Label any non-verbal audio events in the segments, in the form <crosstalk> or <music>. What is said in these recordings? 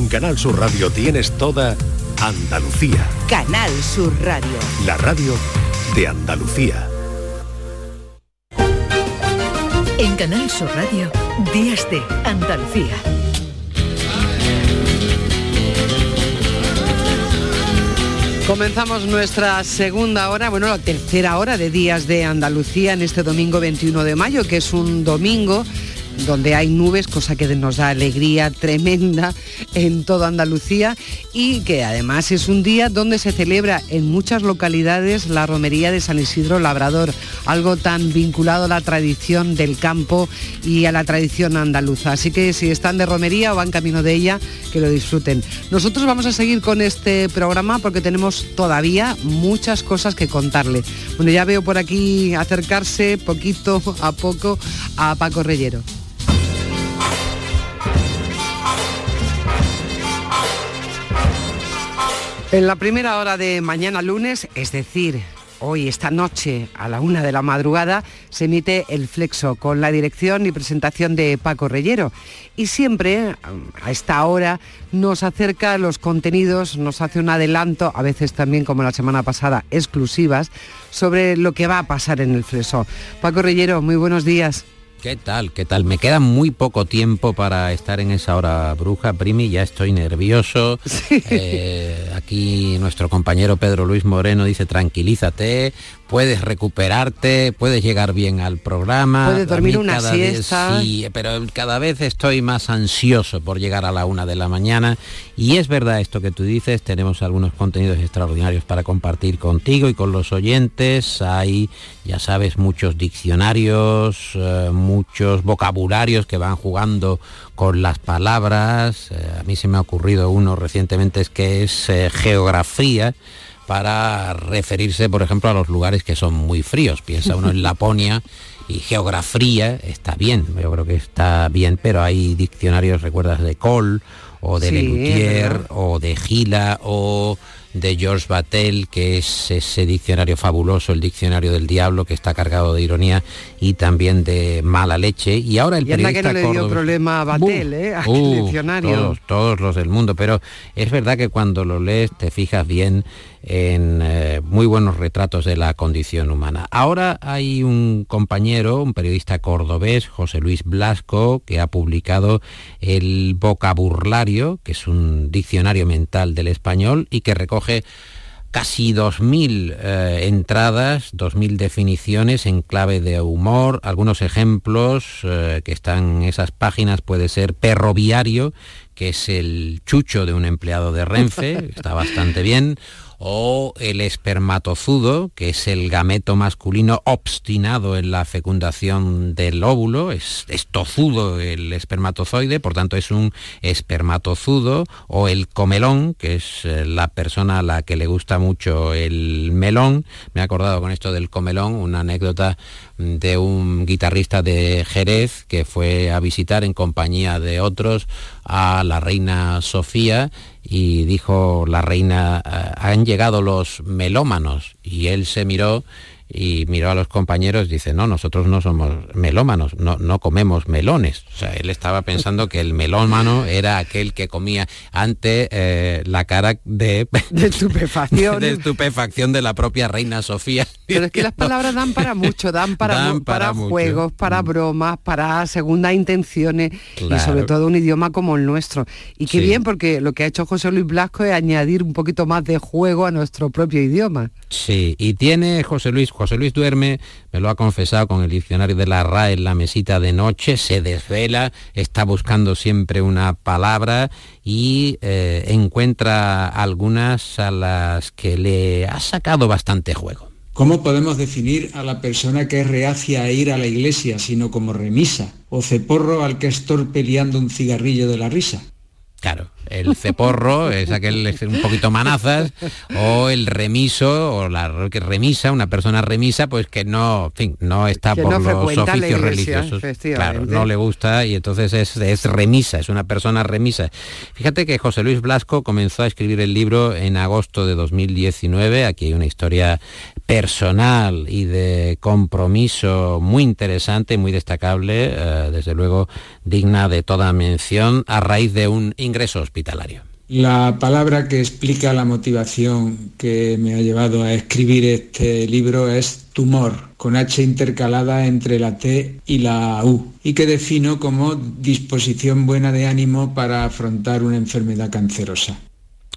En Canal Sur Radio tienes toda Andalucía. Canal Sur Radio. La radio de Andalucía. En Canal Sur Radio, Días de Andalucía. Comenzamos nuestra segunda hora, bueno, la tercera hora de Días de Andalucía en este domingo 21 de mayo, que es un domingo donde hay nubes, cosa que nos da alegría tremenda en toda Andalucía y que además es un día donde se celebra en muchas localidades la romería de San Isidro Labrador, algo tan vinculado a la tradición del campo y a la tradición andaluza. Así que si están de romería o van camino de ella, que lo disfruten. Nosotros vamos a seguir con este programa porque tenemos todavía muchas cosas que contarle. Bueno, ya veo por aquí acercarse poquito a poco a Paco Reyero. En la primera hora de mañana lunes, es decir, hoy, esta noche, a la una de la madrugada, se emite el Flexo con la dirección y presentación de Paco Reyero. Y siempre, a esta hora, nos acerca los contenidos, nos hace un adelanto, a veces también como la semana pasada, exclusivas, sobre lo que va a pasar en el Flexo. Paco Reyero, muy buenos días. ¿Qué tal? ¿Qué tal? Me queda muy poco tiempo para estar en esa hora bruja, Primi, ya estoy nervioso. <laughs> Eh, aquí nuestro compañero Pedro Luis Moreno dice tranquilízate, puedes recuperarte, puedes llegar bien al programa. Puedes dormir una siesta. sí, pero cada vez estoy más ansioso por llegar a la una de la mañana. Y es verdad esto que tú dices, tenemos algunos contenidos extraordinarios para compartir contigo y con los oyentes. Hay, ya sabes, muchos diccionarios, eh, muchos vocabularios que van jugando con las palabras. Eh, a mí se me ha ocurrido uno recientemente, es que es eh, geografía para referirse, por ejemplo, a los lugares que son muy fríos. Piensa uno en <laughs> Laponia y geografía, está bien, yo creo que está bien, pero hay diccionarios, recuerdas, de Cole o de sí, o de Gila o de George Battelle, que es ese diccionario fabuloso, el diccionario del diablo, que está cargado de ironía y también de mala leche. Y ahora el y periodista que no le dio problema a Battelle, ¿eh? <laughs> a uh, diccionario. Todos, todos los del mundo, pero es verdad que cuando lo lees te fijas bien en eh, muy buenos retratos de la condición humana. Ahora hay un compañero, un periodista cordobés, José Luis Blasco, que ha publicado el Vocabulario, que es un diccionario mental del español y que recoge casi 2.000 eh, entradas, 2.000 definiciones en clave de humor, algunos ejemplos eh, que están en esas páginas, puede ser perro viario, que es el chucho de un empleado de Renfe, <laughs> está bastante bien, o el espermatozudo, que es el gameto masculino obstinado en la fecundación del óvulo, es, tozudo el espermatozoide, por tanto es un espermatozudo, o el comelón, que es eh, la persona a la que le gusta mucho el melón. Me he acordado con esto del comelón, una anécdota de un guitarrista de Jerez que fue a visitar en compañía de otros a la reina Sofía y dijo la reina, eh, han llegado los melómanos y él se miró y miró a los compañeros dice, no, nosotros no somos melómanos, no, no comemos melones. O sea, él estaba pensando que el melómano era aquel que comía ante eh, la cara de... <laughs> De estupefacción. de estupefacción de la propia reina Sofía. Pero es que <laughs> las palabras dan para mucho, dan para, para, juegos, para mm. bromas, para segundas intenciones y sobre todo un idioma como el nuestro. Y qué bien, porque lo que ha hecho José Luis Blasco es añadir un poquito más de juego a nuestro propio idioma. Sí, y tiene José Luis José Luis Duerme me lo ha confesado con el diccionario de la RAE en la mesita de noche, se desvela, está buscando siempre una palabra y eh, encuentra algunas a las que le ha sacado bastante juego. ¿Cómo podemos definir a la persona que es reacia a ir a la iglesia, sino como remisa? ¿O ceporro al que es torpe un cigarrillo de la risa? Claro, el ceporro <laughs> es aquel un poquito manazas, o el remiso, o la remisa, una persona remisa, pues que no, en fin, no está por los oficios religiosos. Claro, no le gusta y entonces es, es, remisa, es una persona remisa. Fíjate que José Luis Blasco comenzó a escribir el libro en agosto de 2019, aquí hay una historia personal y de compromiso muy interesante, muy destacable, eh, desde luego digna de toda mención a raíz de un ingreso hospitalario. La palabra que explica la motivación que me ha llevado a escribir este libro es tumor, con H intercalada entre la T y la U, y que defino como disposición buena de ánimo para afrontar una enfermedad cancerosa.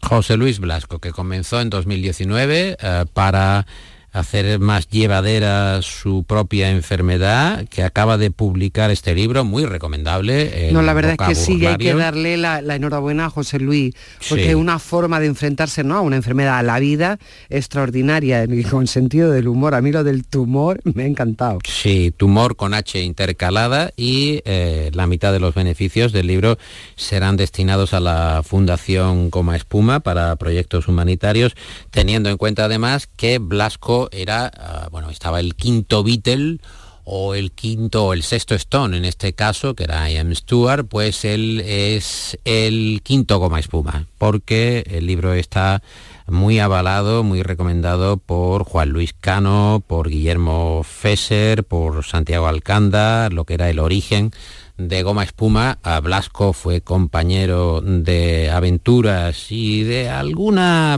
José Luis Blasco, que comenzó en 2019 eh, para hacer más llevadera su propia enfermedad, que acaba de publicar este libro, muy recomendable. No, la verdad es que sí, hay que darle la, enhorabuena a José Luis, porque es una forma de enfrentarse ¿no? a una enfermedad, a la vida extraordinaria, <laughs> con sentido del humor. A mí lo del tumor me ha encantado. Sí, tumor con H intercalada y eh, la mitad de los beneficios del libro serán destinados a la Fundación Coma Espuma para proyectos humanitarios, teniendo en cuenta además que Blasco era, ah, bueno, estaba el quinto Beatle o el quinto o el sexto Stone en este caso, que era Ian Stewart, pues él es el quinto goma espuma, porque el libro está muy avalado, muy recomendado por Juan Luis Cano, por Guillermo Fesser, por Santiago Alcanda, lo que era el origen de Goma Espuma. A Blasco fue compañero de aventuras y de alguna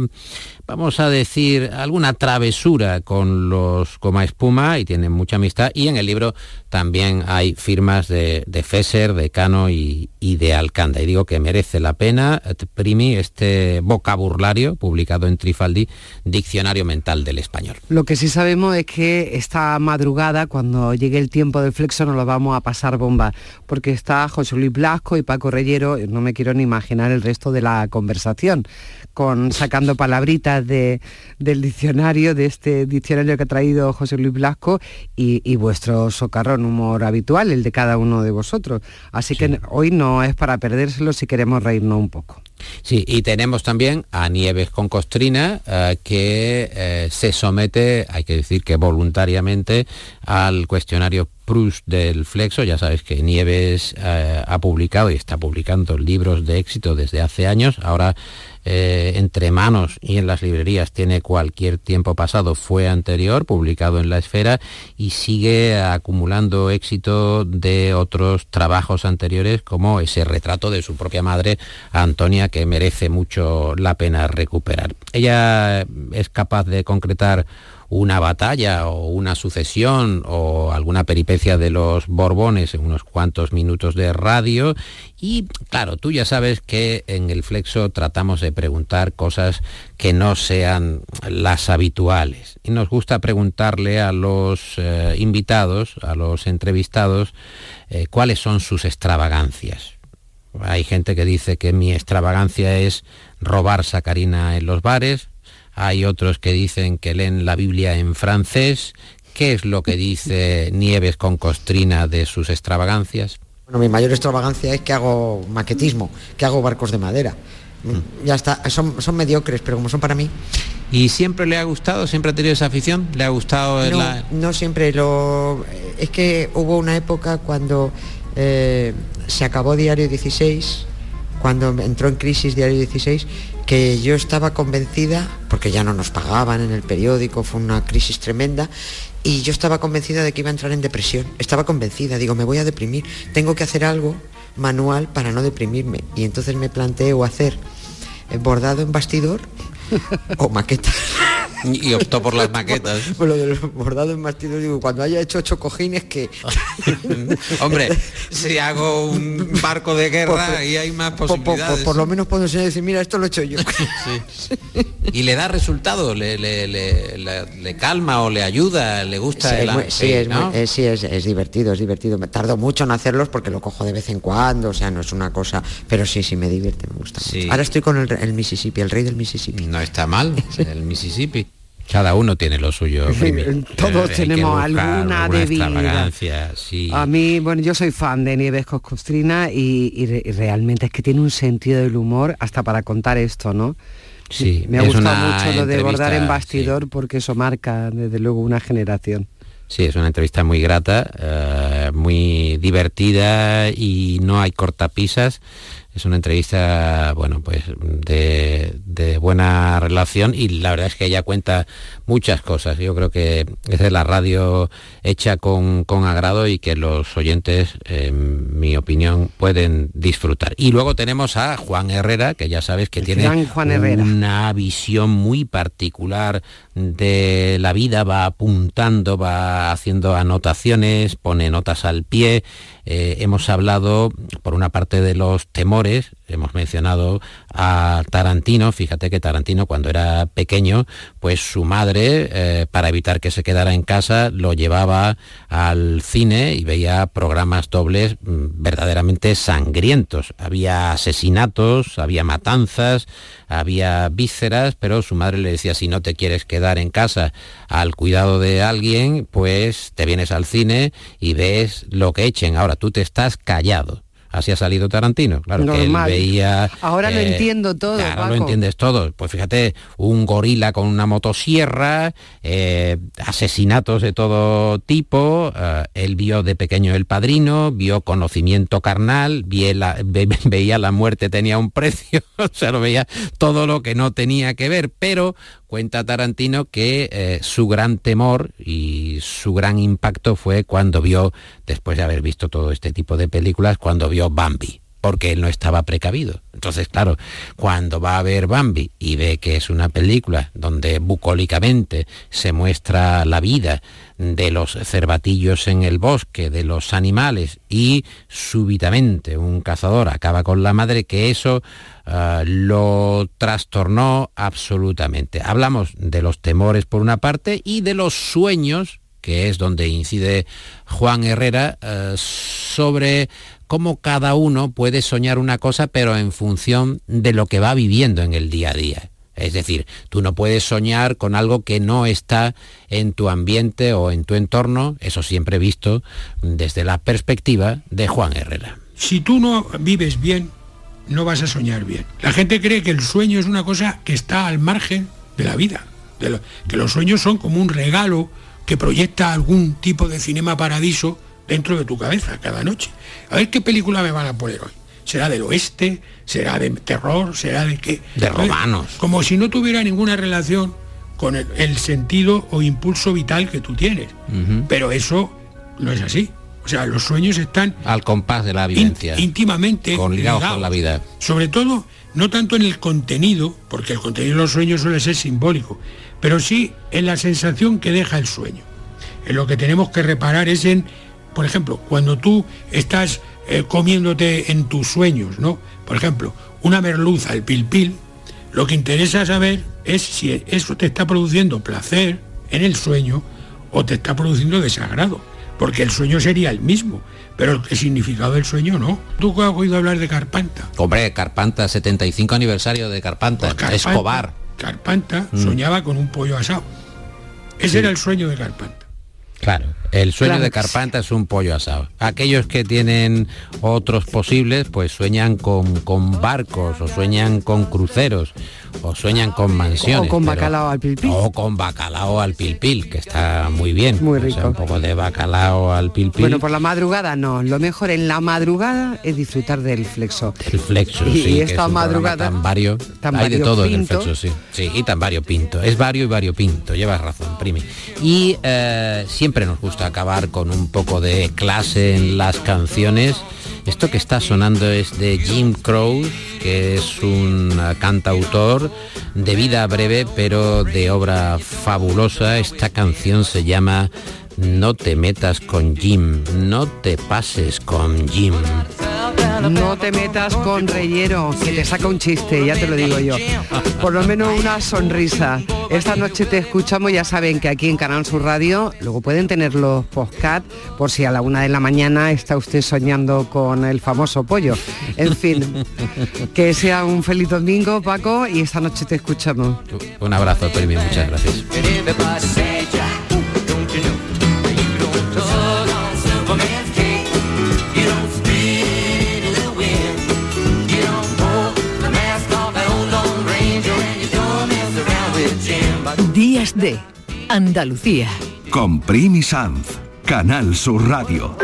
vamos a decir, alguna travesura con los Coma Espuma y tienen mucha amistad. Y en el libro también hay firmas de, de Fesser, de Cano y, de Alcanda. Y digo que merece la pena, eh, Primi, este vocabulario publicado en Trifaldi, Diccionario Mental del Español. Lo que sí sabemos es que esta madrugada, cuando llegue el tiempo del flexo, nos lo vamos a pasar bomba, porque está José Luis Blasco y Paco Reyero, no me quiero ni imaginar el resto de la conversación con sacando palabritas de, del diccionario, de este diccionario que ha traído José Luis Blasco y, vuestro socarrón humor habitual, el de cada uno de vosotros. Así que hoy no es para perdérselo si queremos reírnos un poco. Sí, y tenemos también a Nieves con Costrina, eh, que eh, se somete, hay que decir que voluntariamente, al cuestionario Proust del Flexo. Ya sabes que Nieves eh, ha publicado y está publicando libros de éxito desde hace años. Ahora eh, entre manos y en las librerías tiene cualquier tiempo pasado, fue anterior, publicado en la esfera y sigue acumulando éxito de otros trabajos anteriores como ese retrato de su propia madre, Antonia, que merece mucho la pena recuperar. Ella es capaz de concretar una batalla o una sucesión o alguna peripecia de los Borbones en unos cuantos minutos de radio. Y claro, tú ya sabes que en el Flexo tratamos de preguntar cosas que no sean las habituales. Y nos gusta preguntarle a los eh, invitados, a los entrevistados, eh, cuáles son sus extravagancias. Hay gente que dice que mi extravagancia es robar sacarina en los bares, hay otros que dicen que leen la Biblia en francés. ¿Qué es lo que dice <laughs> Nieves con Costrina de sus extravagancias? Bueno, mi mayor extravagancia es que hago maquetismo, que hago barcos de madera. Mm. Ya está, son, son mediocres, pero como son para mí. ¿Y siempre le ha gustado? ¿Siempre ha tenido esa afición? ¿Le ha gustado no, No siempre, lo... es que hubo una época cuando eh, se acabó Diario 16, cuando entró en crisis Diario 16, que yo estaba convencida, porque ya no nos pagaban en el periódico, fue una crisis tremenda, y yo estaba convencida de que iba a entrar en depresión. Estaba convencida, digo, me voy a deprimir, tengo que hacer algo manual para no deprimirme. Y entonces me planteo hacer bordado en bastidor o maqueta. <laughs> <laughs> Y optó por las maquetas. <laughs> Pues lo del bordado en bastidor, digo, cuando haya hecho ocho cojines que... <laughs> Hombre, si hago un barco de guerra y hay más posibilidades. Por, lo menos puedo enseñar decir, mira, esto lo he hecho yo. ¿Y le da resultado? ¿Le, le, calma o le ayuda? ¿Le gusta? Sí, el... sí, es, sí es, divertido, es divertido. Me tardo mucho en hacerlos porque lo cojo de vez en cuando, o sea, no es una cosa... Pero sí, sí, me divierte, me gusta mucho. Ahora estoy con el, el Mississippi, el rey del Mississippi. No está mal, el Mississippi. Cada uno tiene lo suyo. Todos tenemos alguna debilidad. Sí. A mí, bueno, yo soy fan de Nieves Coscostrina y, y, realmente es que tiene un sentido del humor hasta para contar esto, ¿no? Sí, me ha gustado mucho lo de bordar en bastidor porque eso marca desde luego una generación. Sí, es una entrevista muy grata, eh, muy divertida y no hay cortapisas. Es una entrevista, bueno, pues de, de buena relación y la verdad es que ella cuenta muchas cosas. Yo creo que es de la radio hecha con, con agrado y que los oyentes, en mi opinión, pueden disfrutar. Y luego tenemos a Juan Herrera, que ya sabes que tiene una visión muy particular de la vida, va apuntando, va haciendo anotaciones, pone notas al pie. Eh, hemos hablado, por una parte, de los temores, hemos mencionado a Tarantino, fíjate que Tarantino cuando era pequeño, pues su madre, eh, para evitar que se quedara en casa, lo llevaba al cine y veía programas dobles mm, verdaderamente sangrientos. Había asesinatos, había matanzas, había vísceras, pero su madre le decía, si no te quieres quedar en casa al cuidado de alguien, pues te vienes al cine y ves lo que echen. Ahora tú te estás callado así ha salido Tarantino. Claro, que él veía... Ahora lo entiendo todo, Ahora lo entiendes todo. Pues fíjate, un gorila con una motosierra, eh, asesinatos de todo tipo, eh, él vio de pequeño El Padrino, vio Conocimiento Carnal, <laughs> veía la muerte tenía un precio, <laughs> o sea, lo veía todo lo que no tenía que ver, pero cuenta Tarantino que eh, su gran temor y su gran impacto fue cuando vio, después de haber visto todo este tipo de películas, cuando vio Bambi porque él no estaba precavido. Entonces, claro, cuando va a ver Bambi y ve que es una película donde bucólicamente se muestra la vida de los cervatillos en el bosque, de los animales, y súbitamente un cazador acaba con la madre, que eso ah, lo trastornó absolutamente. Hablamos de los temores por una parte y de los sueños que es donde incide Juan Herrera, ah, sobre cómo cada uno puede soñar una cosa, pero en función de lo que va viviendo en el día a día. Es decir, tú no puedes soñar con algo que no está en tu ambiente o en tu entorno, eso siempre visto desde la perspectiva de Juan Herrera. Si tú no vives bien, no vas a soñar bien. La gente cree que el sueño es una cosa que está al margen de la vida, que los sueños son como un regalo que proyecta algún tipo de cinema paradiso dentro de tu cabeza cada noche. A ver qué película me van a poner hoy. ¿Será del oeste? ¿Será de terror? ¿Será de qué? De romanos. Como si no tuviera ninguna relación con el, sentido o impulso vital que tú tienes. Pero eso no es así. O sea, los sueños están... Al compás de la vivencia. íntimamente con ligados, con la vida. Sobre todo, no tanto en el contenido, porque el contenido de los sueños suele ser simbólico, pero sí en la sensación que deja el sueño. En lo que tenemos que reparar es en por ejemplo, cuando tú estás eh, comiéndote en tus sueños, ¿no? Por ejemplo, una merluza, el pilpil, lo que interesa saber es si eso te está produciendo placer en el sueño o te está produciendo desagrado, porque el sueño sería el mismo, pero el significado del sueño no. ¿Tú has oído hablar de Carpanta? Hombre, Carpanta, 75 aniversario de Carpanta, pues Escobar. Carpanta mm. soñaba con un pollo asado. Ese era el sueño de Carpanta. Claro, el sueño de Carpanta es un pollo asado. Aquellos que tienen otros posibles, pues sueñan con, con barcos o sueñan con cruceros o sueñan con mansiones. O con bacalao al pilpil. O con bacalao al pilpil, que está muy bien. Muy rico. un poco de bacalao al pilpil. Bueno, por la madrugada no. Lo mejor en la madrugada es disfrutar del flexo. El flexo, y, sí. Y esta madrugada. Tan vario. hay de todo en el flexo, sí. Sí, y tan vario pinto. Es vario y vario pinto. Llevas razón, primi. Y eh, siempre nos gusta acabar con un poco de clase en las canciones. Esto que está sonando es de Jim Crow, que es un cantautor de vida breve pero de obra fabulosa. Esta canción se llama No te metas con Jim, no te pases con Jim. No te metas con Reyero, que te saca un chiste, ya te lo digo yo. Por lo menos una sonrisa. Esta noche te escuchamos, ya saben que aquí en Canal Sur Radio, luego pueden tener los podcast por si a la una de la mañana está usted soñando con el famoso pollo. En fin, que sea un feliz domingo, Paco, y esta noche te escuchamos. Un abrazo, Primi, muchas gracias. Días de Andalucía. Con Primi Sanz, Canal Sur Radio.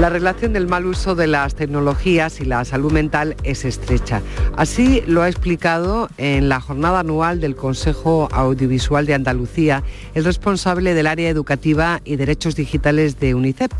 La relación del mal uso de las tecnologías y la salud mental es estrecha. Así lo ha explicado en la jornada anual del Consejo Audiovisual de Andalucía el responsable del área educativa y derechos digitales de UNICEF,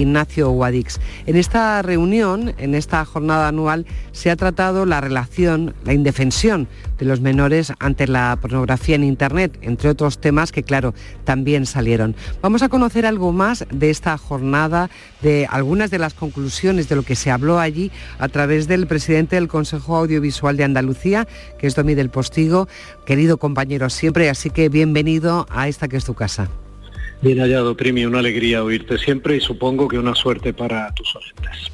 Ignacio Guadix. En esta reunión, en esta jornada anual, se ha tratado la relación, la indefensión de los menores ante la pornografía en Internet, entre otros temas que, claro, también salieron. Vamos a conocer algo más de esta jornada, de algunas de las conclusiones de lo que se habló allí a través del presidente del Consejo Audiovisual de Andalucía, que es Domi del Postigo, querido compañero siempre, así que bienvenido a esta que es tu casa. Bien hallado, Primi, una alegría oírte siempre y supongo que una suerte para tus oyentes.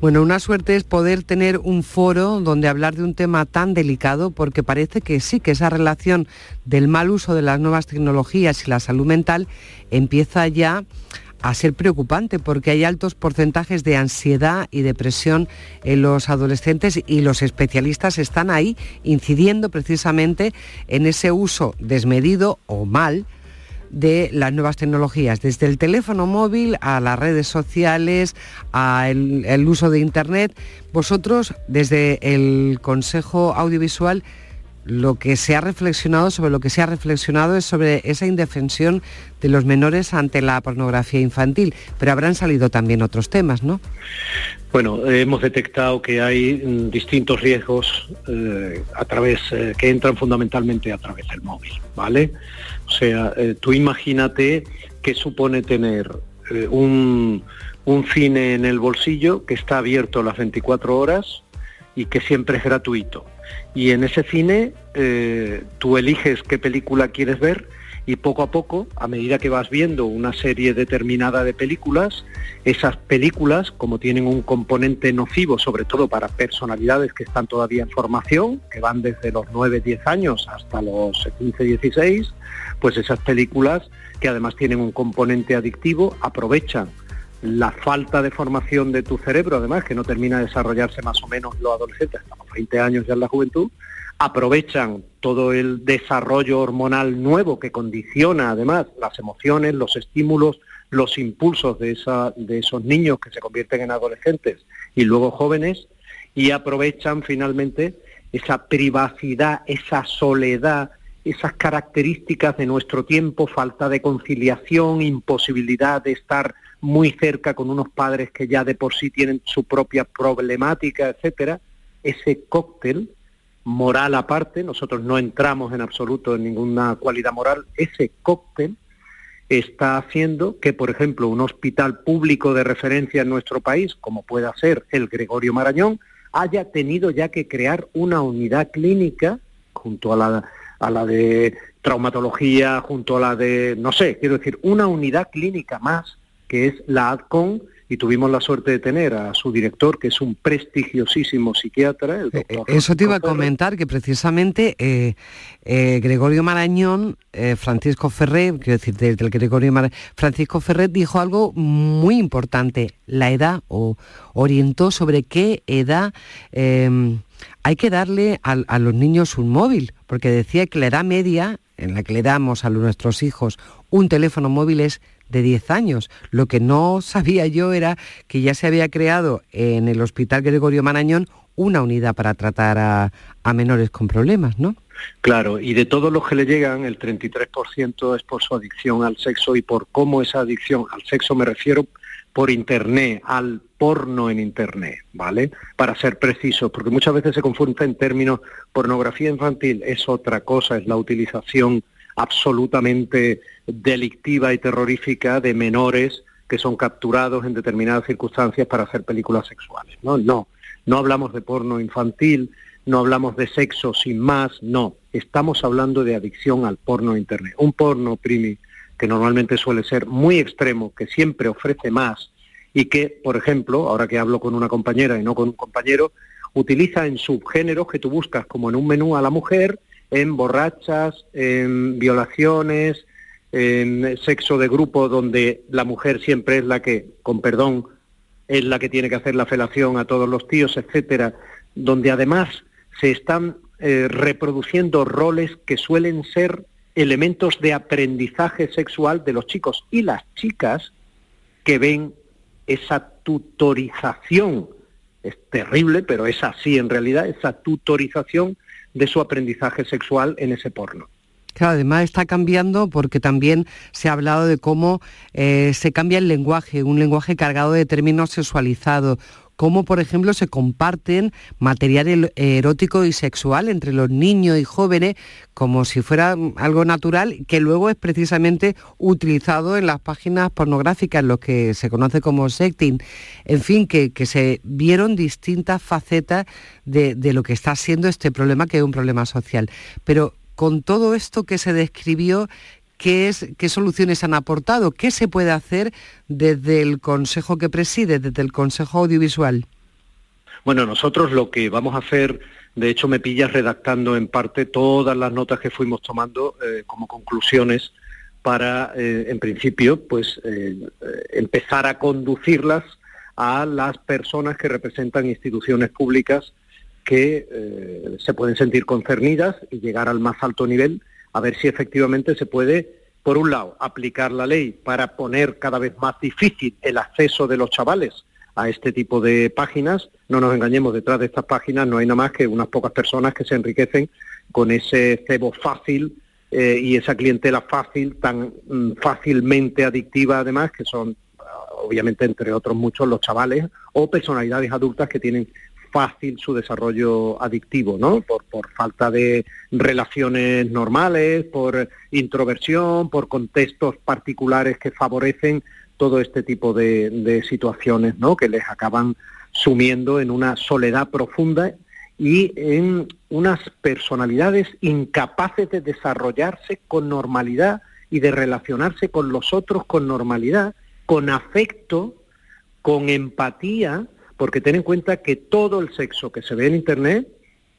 Bueno, una suerte es poder tener un foro donde hablar de un tema tan delicado porque parece que sí, que esa relación del mal uso de las nuevas tecnologías y la salud mental empieza ya a ser preocupante porque hay altos porcentajes de ansiedad y depresión en los adolescentes y los especialistas están ahí incidiendo precisamente en ese uso desmedido o mal de las nuevas tecnologías, desde el teléfono móvil a las redes sociales, al el uso de Internet. Vosotros, desde el Consejo Audiovisual, lo que se ha reflexionado, sobre lo que se ha reflexionado es sobre esa indefensión de los menores ante la pornografía infantil, pero habrán salido también otros temas, ¿no? Bueno, hemos detectado que hay mm, distintos riesgos eh, a través, eh, que entran fundamentalmente a través del móvil, ¿vale? O sea, eh, tú imagínate qué supone tener un, un cine en el bolsillo que está abierto las 24 horas y que siempre es gratuito. Y en ese cine eh, tú eliges qué película quieres ver y poco a poco, a medida que vas viendo una serie determinada de películas, esas películas, como tienen un componente nocivo, sobre todo para personalidades que están todavía en formación, que van desde los 9, 10 años hasta los 15, 16, pues esas películas, que además tienen un componente adictivo, aprovechan la falta de formación de tu cerebro, además, que no termina de desarrollarse más o menos los adolescentes, estamos 20 años ya en la juventud, aprovechan todo el desarrollo hormonal nuevo que condiciona además las emociones, los estímulos, los impulsos de, esa, de esos niños que se convierten en adolescentes y luego jóvenes, y aprovechan finalmente esa privacidad, esa soledad, esas características de nuestro tiempo, falta de conciliación, imposibilidad de estar muy cerca con unos padres que ya de por sí tienen su propia problemática, etcétera, ese cóctel moral aparte, nosotros no entramos en absoluto en ninguna cualidad moral, ese cóctel está haciendo que, por ejemplo, un hospital público de referencia en nuestro país, como pueda ser el Gregorio Marañón, haya tenido ya que crear una unidad clínica junto a la, de traumatología, junto a la de, no sé, quiero decir, una unidad clínica más que es la ADCON, y tuvimos la suerte de tener a su director, que es un prestigiosísimo psiquiatra, el eh, doctor. Eso te iba a comentar, que precisamente eh, eh, Gregorio Marañón, Francisco Ferrer, quiero decir, del, Gregorio Marañón, Francisco Ferrer dijo algo muy importante, la edad, o orientó sobre qué edad em, hay que darle a, a los niños un móvil, porque decía que la edad media en la que le damos a nuestros hijos un teléfono móvil es de 10 años. Lo que no sabía yo era que ya se había creado en el Hospital Gregorio Marañón una unidad para tratar a, menores con problemas, ¿no? Claro, y de todos los que le llegan, el 33% es por su adicción al sexo y por cómo esa adicción al sexo me refiero por Internet, al porno en Internet, ¿vale? Para ser preciso, porque muchas veces se confunde en términos pornografía infantil, es otra cosa, es la utilización absolutamente delictiva y terrorífica de menores que son capturados en determinadas circunstancias para hacer películas sexuales. No, no, no hablamos de porno infantil, no hablamos de sexo sin más, no, estamos hablando de adicción al porno internet. Un porno, primi, que normalmente suele ser muy extremo, que siempre ofrece más y que, por ejemplo, ahora que hablo con una compañera y no con un compañero, utiliza en subgéneros que tú buscas como en un menú a la mujer en borrachas, en violaciones, en sexo de grupo donde la mujer siempre es la que, con perdón, es la que tiene que hacer la felación a todos los tíos, etcétera, donde además se están eh, reproduciendo roles que suelen ser elementos de aprendizaje sexual de los chicos. Y las chicas que ven esa tutorización, es terrible, pero es así en realidad, esa tutorización de su aprendizaje sexual en ese porno. Claro, además está cambiando porque también se ha hablado de cómo eh, se cambia el lenguaje, un lenguaje cargado de términos sexualizados, cómo, por ejemplo, se comparten material erótico y sexual entre los niños y jóvenes como si fuera algo natural, que luego es precisamente utilizado en las páginas pornográficas, lo que se conoce como sexting. En fin, que, se vieron distintas facetas de, de lo que está siendo este problema, que es un problema social. Pero con todo esto que se describió, ¿Qué, es, ¿Qué soluciones han aportado? ¿Qué se puede hacer desde el Consejo que preside, desde el Consejo Audiovisual? Bueno, nosotros lo que vamos a hacer, de hecho me pillas redactando en parte todas las notas que fuimos tomando eh, como conclusiones para, eh, en principio, pues eh, empezar a conducirlas a las personas que representan instituciones públicas que se pueden sentir concernidas y llegar al más alto nivel a ver si efectivamente se puede, por un lado, aplicar la ley para poner cada vez más difícil el acceso de los chavales a este tipo de páginas. No nos engañemos, detrás de estas páginas no hay nada más que unas pocas personas que se enriquecen con ese cebo fácil eh, y esa clientela fácil, tan mm, fácilmente adictiva además, que son obviamente entre otros muchos los chavales o personalidades adultas que tienen fácil su desarrollo adictivo, ¿no? Por, por falta de relaciones normales, por introversión, por contextos particulares que favorecen todo este tipo de, de situaciones, ¿no? Que les acaban sumiendo en una soledad profunda y en unas personalidades incapaces de desarrollarse con normalidad y de relacionarse con los otros con normalidad, con afecto, con empatía porque ten en cuenta que todo el sexo que se ve en Internet,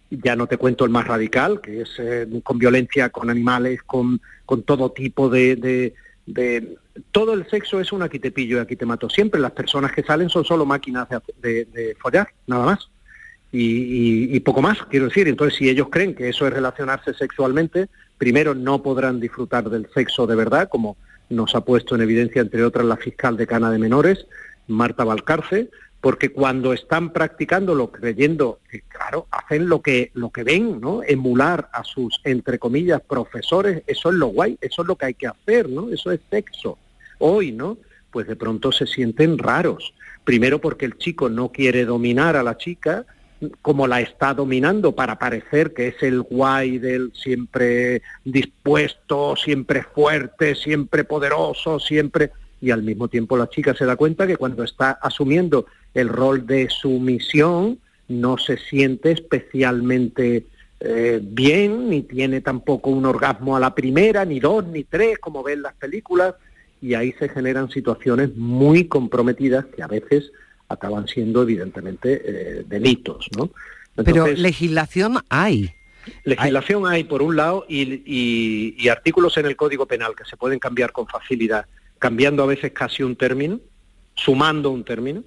ya no te cuento el más radical, que es eh, con violencia con animales, con, todo tipo de, Todo el sexo es un aquí te pillo y aquí te mato. Siempre las personas que salen son solo máquinas de, de follar, nada más. Y, y, poco más, quiero decir. Entonces, si ellos creen que eso es relacionarse sexualmente, primero no podrán disfrutar del sexo de verdad, como nos ha puesto en evidencia, entre otras, la fiscal de Cana de Menores, Marta Valcarce, porque cuando están practicándolo creyendo que claro hacen lo que lo que ven no emular a sus entre comillas profesores eso es lo guay eso es lo que hay que hacer no eso es sexo hoy no pues de pronto se sienten raros. Primero porque el chico no quiere dominar a la chica como la está dominando para parecer que es el guay del siempre dispuesto siempre fuerte siempre poderoso siempre y al mismo tiempo la chica se da cuenta que cuando está asumiendo el rol de sumisión no se siente especialmente eh, bien, ni tiene tampoco un orgasmo a la primera, ni dos, ni tres, como ven las películas, y ahí se generan situaciones muy comprometidas que a veces acaban siendo evidentemente eh, delitos, ¿no? Pero legislación hay. Legislación hay, por un lado, y artículos en el Código Penal que se pueden cambiar con facilidad, cambiando a veces casi un término, sumando un término,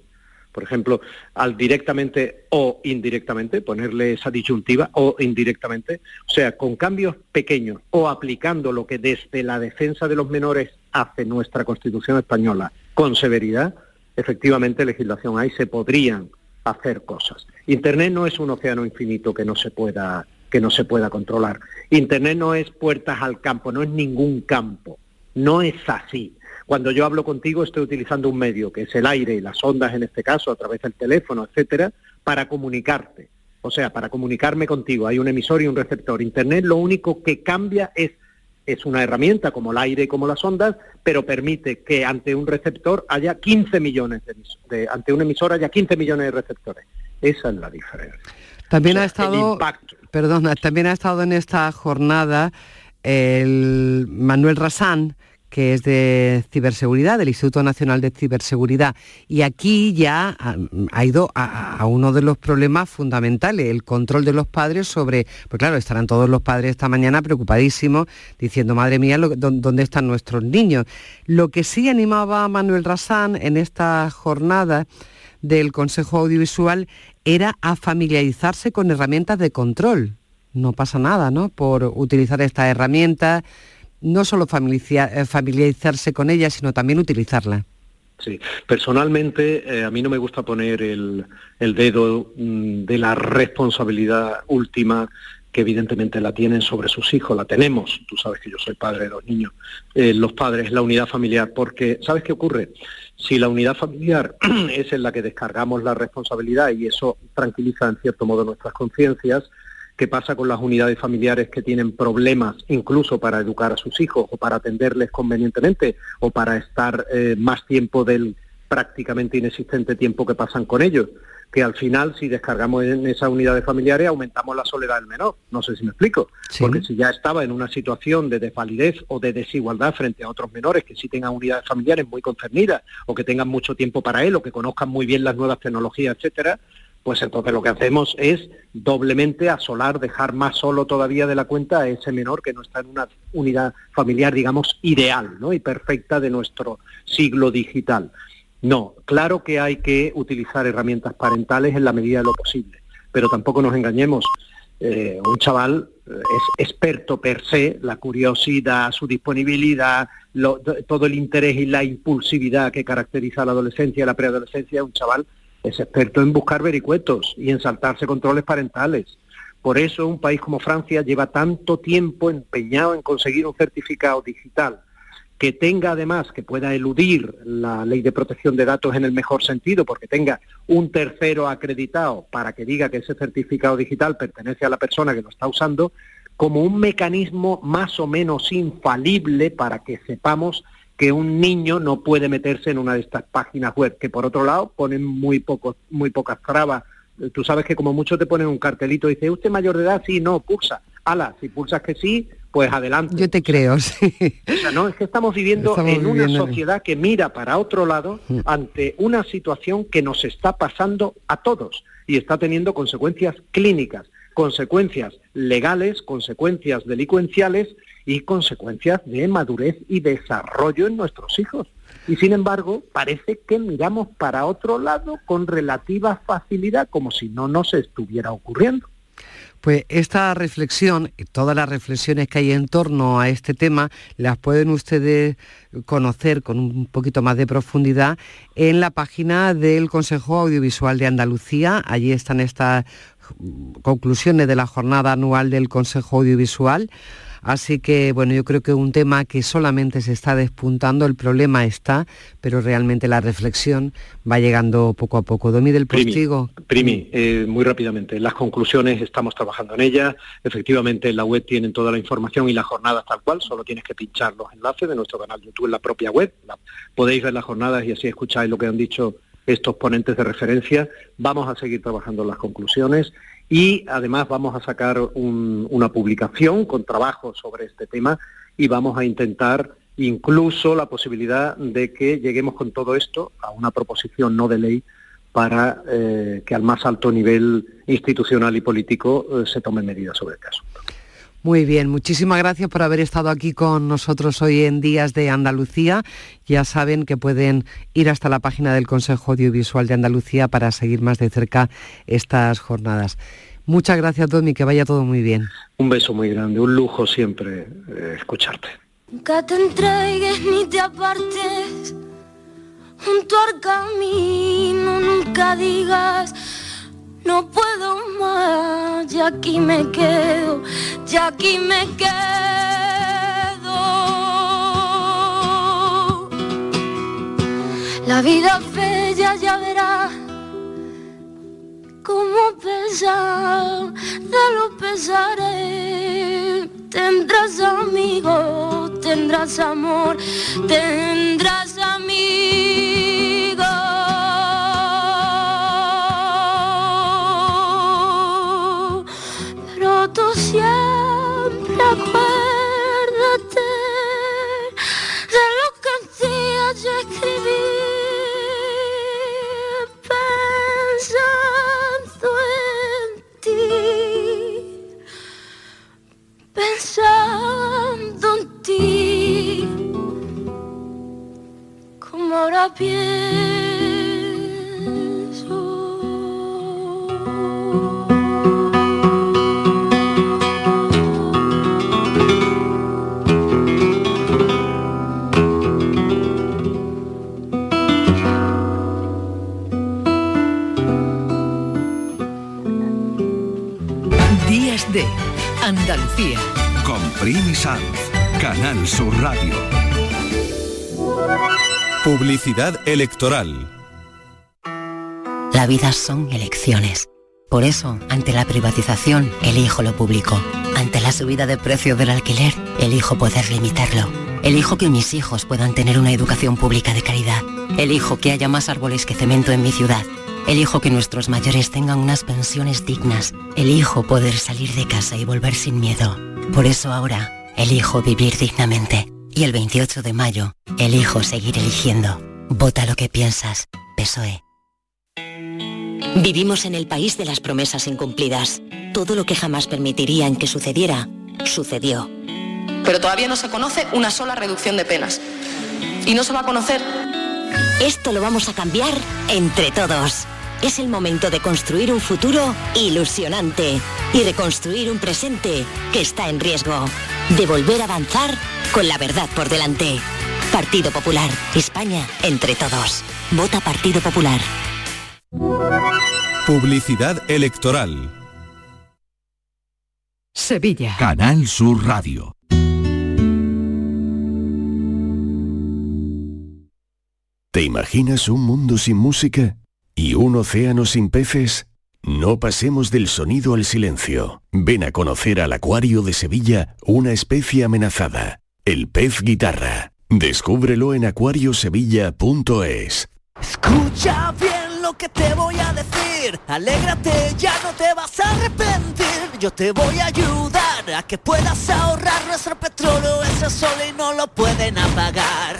por ejemplo, al directamente o indirectamente, ponerle esa disyuntiva o indirectamente, o sea, con cambios pequeños o aplicando lo que desde la defensa de los menores hace nuestra Constitución española con severidad, efectivamente legislación hay, se podrían hacer cosas. Internet no es un océano infinito que no se pueda que no se pueda controlar. Internet no es puertas al campo, no es ningún campo. No es así. Cuando yo hablo contigo estoy utilizando un medio, que es el aire y las ondas en este caso, a través del teléfono, etcétera, para comunicarte. O sea, para comunicarme contigo. Hay un emisor y un receptor. Internet lo único que cambia es es una herramienta como el aire y como las ondas, pero permite que ante un receptor haya 15 millones de, ante un emisor haya 15 millones de receptores. Esa es la diferencia. También ha estado perdona, también ha estado en esta jornada el Manuel Rasán, que es de ciberseguridad, del Instituto Nacional de Ciberseguridad. Y aquí ya ha, ido a, uno de los problemas fundamentales, el control de los padres sobre, pues claro, estarán todos los padres esta mañana preocupadísimos, diciendo, madre mía, ¿dónde están nuestros niños? Lo que sí animaba a Manuel Rasán en esta jornada del Consejo Audiovisual era a familiarizarse con herramientas de control. No pasa nada, ¿no? Por utilizar estas herramientas no solo eh, familiarizarse con ella, sino también utilizarla. Sí, personalmente eh, a mí no me gusta poner el, dedo mm, de la responsabilidad última que evidentemente la tienen sobre sus hijos, la tenemos, tú sabes que yo soy padre de dos niños, eh, los padres, la unidad familiar, porque ¿sabes qué ocurre? Si la unidad familiar <clears throat> es en la que descargamos la responsabilidad y eso tranquiliza en cierto modo nuestras conciencias, ¿qué pasa con las unidades familiares que tienen problemas incluso para educar a sus hijos o para atenderles convenientemente o para estar eh, más tiempo del prácticamente inexistente tiempo que pasan con ellos? que al final si descargamos en esas unidades familiares aumentamos la soledad del menor. No sé si me explico. Porque si ya estaba en una situación de desvalidez o de desigualdad frente a otros menores que sí tengan unidades familiares muy concernidas o que tengan mucho tiempo para él o que conozcan muy bien las nuevas tecnologías, etcétera, pues entonces lo que hacemos es doblemente asolar, dejar más solo todavía de la cuenta a ese menor que no está en una unidad familiar, digamos, ideal ¿no? y perfecta de nuestro siglo digital. No, claro que hay que utilizar herramientas parentales en la medida de lo posible, pero tampoco nos engañemos. Eh, un chaval eh, es experto per se, la curiosidad, su disponibilidad, todo el interés y la impulsividad que caracteriza a la adolescencia y la preadolescencia, un chaval es experto en buscar vericuetos y en saltarse controles parentales. Por eso un país como Francia lleva tanto tiempo empeñado en conseguir un certificado digital que tenga además, que pueda eludir la ley de protección de datos en el mejor sentido, porque tenga un tercero acreditado para que diga que ese certificado digital pertenece a la persona que lo está usando, como un mecanismo más o menos infalible para que sepamos que un niño no puede meterse en una de estas páginas web, que por otro lado ponen muy, poco, muy pocas trabas. Tú sabes que como mucho te ponen un cartelito y dice, ¿usted mayor de edad? Sí, no, pulsa. Ala, si pulsas que sí, pues adelante. Yo te creo, sí. O sea, no, es que estamos viviendo en una sociedad que mira para otro lado mm. ante una situación que nos está pasando a todos y está teniendo consecuencias clínicas, consecuencias legales, consecuencias delincuenciales y consecuencias de madurez y desarrollo en nuestros hijos. Y sin embargo, parece que miramos para otro lado con relativa facilidad, como si no nos estuviera ocurriendo. Pues esta reflexión y todas las reflexiones que hay en torno a este tema las pueden ustedes conocer con un poquito más de profundidad en la página del Consejo Audiovisual de Andalucía. Allí están estas conclusiones de la jornada anual del Consejo Audiovisual. Así que, bueno, yo creo que un tema que solamente se está despuntando, el problema está, pero realmente la reflexión va llegando poco a poco. Domi del Postigo. Primi, eh, muy rápidamente, las conclusiones estamos trabajando en ellas. Efectivamente, en la web tienen toda la información y las jornadas tal cual, solo tienes que pinchar los enlaces de nuestro canal YouTube en la propia web. podéis ver las jornadas y así escucháis lo que han dicho estos ponentes de referencia. Vamos a seguir trabajando en las conclusiones y además vamos a sacar una publicación con trabajo sobre este tema y vamos a intentar incluso la posibilidad de que lleguemos con todo esto a una proposición no de ley para eh, que al más alto nivel institucional y político eh, se tomen medidas sobre el caso. Muy bien, muchísimas gracias por haber estado aquí con nosotros hoy en Días de Andalucía. Ya saben que pueden ir hasta la página del Consejo Audiovisual de Andalucía para seguir más de cerca estas jornadas. Muchas gracias, Domi, que vaya todo muy bien. Un beso muy grande, un lujo siempre eh, escucharte. Nunca te entregues ni te apartes junto al camino, nunca digas no puedo más, ya aquí me quedo, ya aquí me quedo. La vida bella ya verás cómo pesar de lo pesaré. Tendrás amigos, tendrás amor, tendrás amigos. pensando en ti, como ahora pienso. Días de Andalucía Primi Canal Sur Radio. Publicidad electoral. La vida son elecciones. Por eso, ante la privatización, elijo lo público. Ante la subida de precio del alquiler, elijo poder limitarlo. Elijo que mis hijos puedan tener una educación pública de calidad. Elijo que haya más árboles que cemento en mi ciudad. Elijo que nuestros mayores tengan unas pensiones dignas. Elijo poder salir de casa y volver sin miedo. Por eso ahora, elijo vivir dignamente. Y el 28 de mayo, elijo seguir eligiendo. Vota lo que piensas. PSOE. Vivimos en el país de las promesas incumplidas. Todo lo que jamás permitirían que sucediera, sucedió. Pero todavía no se conoce una sola reducción de penas. Y no se va a conocer. Esto lo vamos a cambiar entre todos. Es el momento de construir un futuro ilusionante y de construir un presente que está en riesgo. De volver a avanzar con la verdad por delante. Partido Popular. España entre todos. Vota Partido Popular. Publicidad electoral. Sevilla. Canal Sur Radio. ¿Te imaginas un mundo sin música? ¿Y un océano sin peces? No pasemos del sonido al silencio. Ven a conocer al Acuario de Sevilla una especie amenazada, el pez guitarra. Descúbrelo en acuariosevilla.es. Escucha bien lo que te voy a decir. Alégrate, ya no te vas a arrepentir. Yo te voy a ayudar a que puedas ahorrar nuestro petróleo. Ese sol y no lo pueden apagar.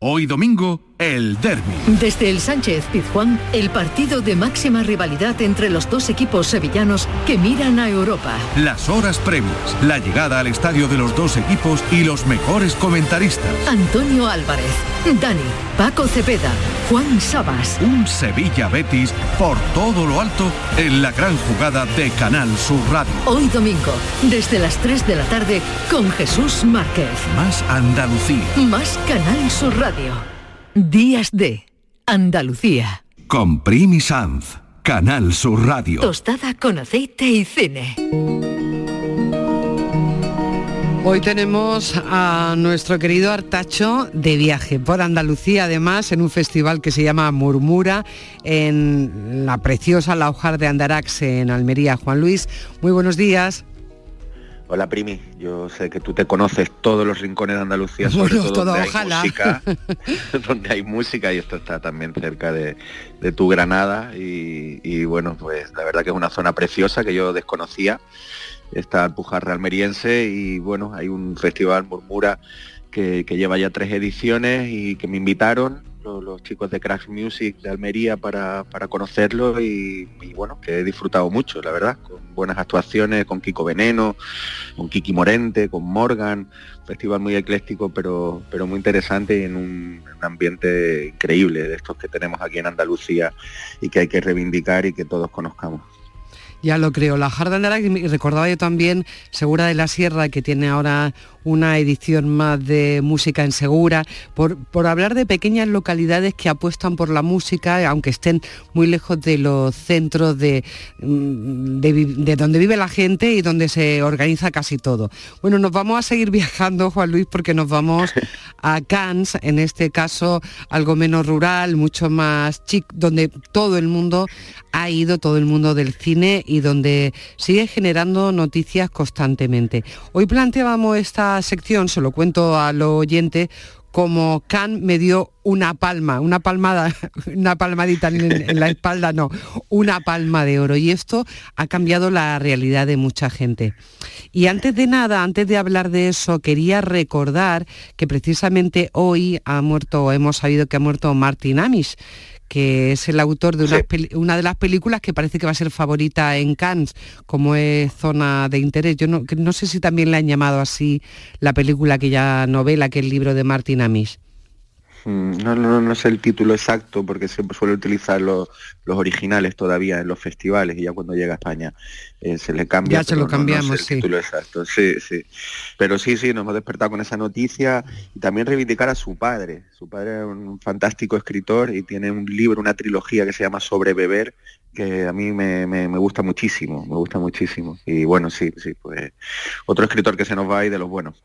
Hoy domingo, el derby. Desde el Sánchez Pizjuán, el partido de máxima rivalidad entre los dos equipos sevillanos que miran a Europa. Las horas previas, la llegada al estadio de los dos equipos y los mejores comentaristas. Antonio Álvarez, Dani, Paco Cepeda, Juan Sabas. Un Sevilla Betis por todo lo alto en la gran jugada de Canal Sur Radio. Hoy domingo, desde las 3 de la tarde, con Jesús Márquez. Más Andalucía. Más Canal Sur Radio. Días de Andalucía. Con Primi Sanz, Canal Sur Radio. Tostada con aceite y cine. Hoy tenemos a nuestro querido Artacho de viaje por Andalucía, además, en un festival que se llama Murmura, en la preciosa La Hojar de Andarax, en Almería. Juan Luis, muy buenos días. Hola Primi, yo sé que tú te conoces todos los rincones de Andalucía, sobre Bueno, todo todo, donde ojalá. hay música, <laughs> donde hay música y esto está también cerca de, de tu Granada y, y, bueno, pues la verdad que es una zona preciosa que yo desconocía, está Alpujarra almeriense y bueno, hay un festival Murmura que, que lleva ya tres ediciones y que me invitaron los, chicos de Crash Music de Almería para, para conocerlo y, bueno, que he disfrutado mucho, la verdad, con buenas actuaciones, con Kiko Veneno, con Kiki Morente, con Morgan, festival muy ecléctico pero, pero muy interesante y en un ambiente increíble de estos que tenemos aquí en Andalucía y que hay que reivindicar y que todos conozcamos. Ya lo creo. La Jarda Andarax, y recordaba yo también Segura de la Sierra, que tiene ahora una edición más de música en Segura, por, por hablar de pequeñas localidades que apuestan por la música, aunque estén muy lejos de los centros de, mm, de, de donde vive la gente y donde se organiza casi todo. Bueno, nos vamos a seguir viajando, Juan Luis, porque nos vamos <laughs> a Cannes, en este caso algo menos rural, mucho más chic, donde todo el mundo ha ido, todo el mundo del cine y donde sigue generando noticias constantemente. Hoy planteábamos esta sección, se lo cuento al oyente, como Can me dio una palma, una palmada, <laughs> una palmadita en, en la espalda, no, una palma de oro. Y esto ha cambiado la realidad de mucha gente. Y antes de nada, antes de hablar de eso, quería recordar que precisamente hoy ha muerto, hemos sabido que ha muerto Martin Amish que es el autor de una, de las películas que parece que va a ser favorita en Cannes, como es Zona de Interés. Yo no, no sé si también le han llamado así la película que ya novela, que es el libro de Martin Amish. Mm, no, no, no sé el título exacto porque siempre suele utilizar los, los originales todavía en los festivales y ya cuando llega a España eh, se le cambia. Ya se lo cambiamos, sí. El título exacto, sí, sí. Pero sí, sí, nos hemos despertado con esa noticia y también reivindicar a su padre. Su padre es un fantástico escritor y tiene un libro, una trilogía que se llama Sobre Beber, que a mí me, me, me gusta muchísimo, me gusta muchísimo. Y bueno, sí, sí, pues otro escritor que se nos va y de los buenos.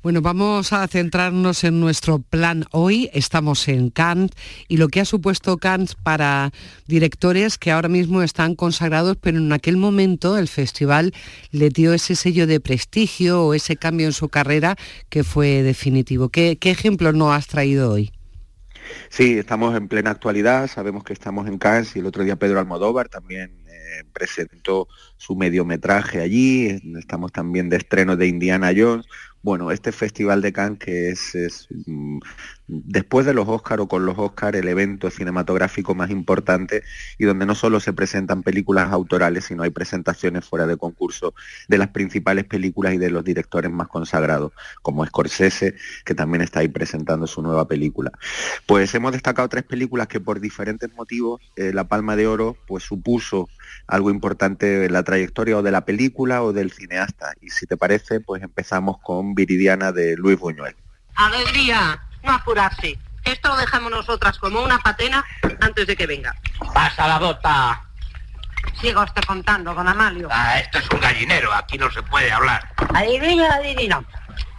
Bueno, vamos a centrarnos en nuestro plan hoy. Estamos en Cannes y lo que ha supuesto Cannes para directores que ahora mismo están consagrados, pero en aquel momento el festival le dio ese sello de prestigio o ese cambio en su carrera que fue definitivo. ¿Qué, qué ejemplos nos has traído hoy? Sí, estamos en plena actualidad, sabemos que estamos en Cannes y el otro día Pedro Almodóvar también eh, presentó su mediometraje allí, estamos también de estreno de Indiana Jones, bueno, este Festival de Cannes que es, mm, después de los Oscar o con los Oscar el evento cinematográfico más importante y donde no solo se presentan películas autorales, sino hay presentaciones fuera de concurso de las principales películas y de los directores más consagrados, como Scorsese, que también está ahí presentando su nueva película. Pues hemos destacado tres películas que por diferentes motivos eh, la Palma de Oro pues supuso algo importante en la trayectoria o de la película o del cineasta. Y si te parece, pues empezamos con Viridiana de Luis Buñuel. Alegría, no apurarse. Esto lo dejamos nosotras como una patena antes de que venga. Pasa la bota. Siga usted contando, don Amalio. Ah, esto es un gallinero, aquí no se puede hablar. Adivina, adivina.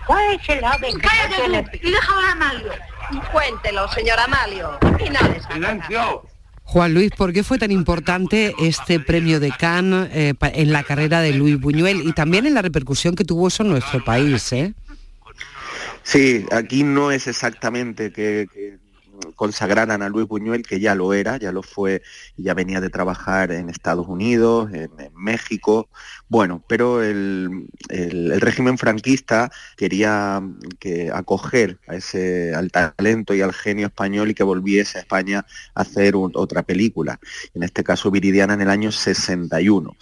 ¿Cuál es el ave que Cállate tú, y deja a Amalio. Cuéntelo, señor Amalio. Y no les ¡Silencio! Juan Luis, ¿por qué fue tan importante este premio de Cannes eh, en la carrera de Luis Buñuel y también en la repercusión que tuvo eso en nuestro país? ¿eh? Sí, aquí no es exactamente que, consagraran a Luis Buñuel, que ya lo era, ya lo fue, ya venía de trabajar en Estados Unidos, en, México, bueno, pero el, el- régimen franquista quería que acoger a ese, al talento y al genio español y que volviese a España a hacer un- otra película, en este caso Viridiana en el año 61.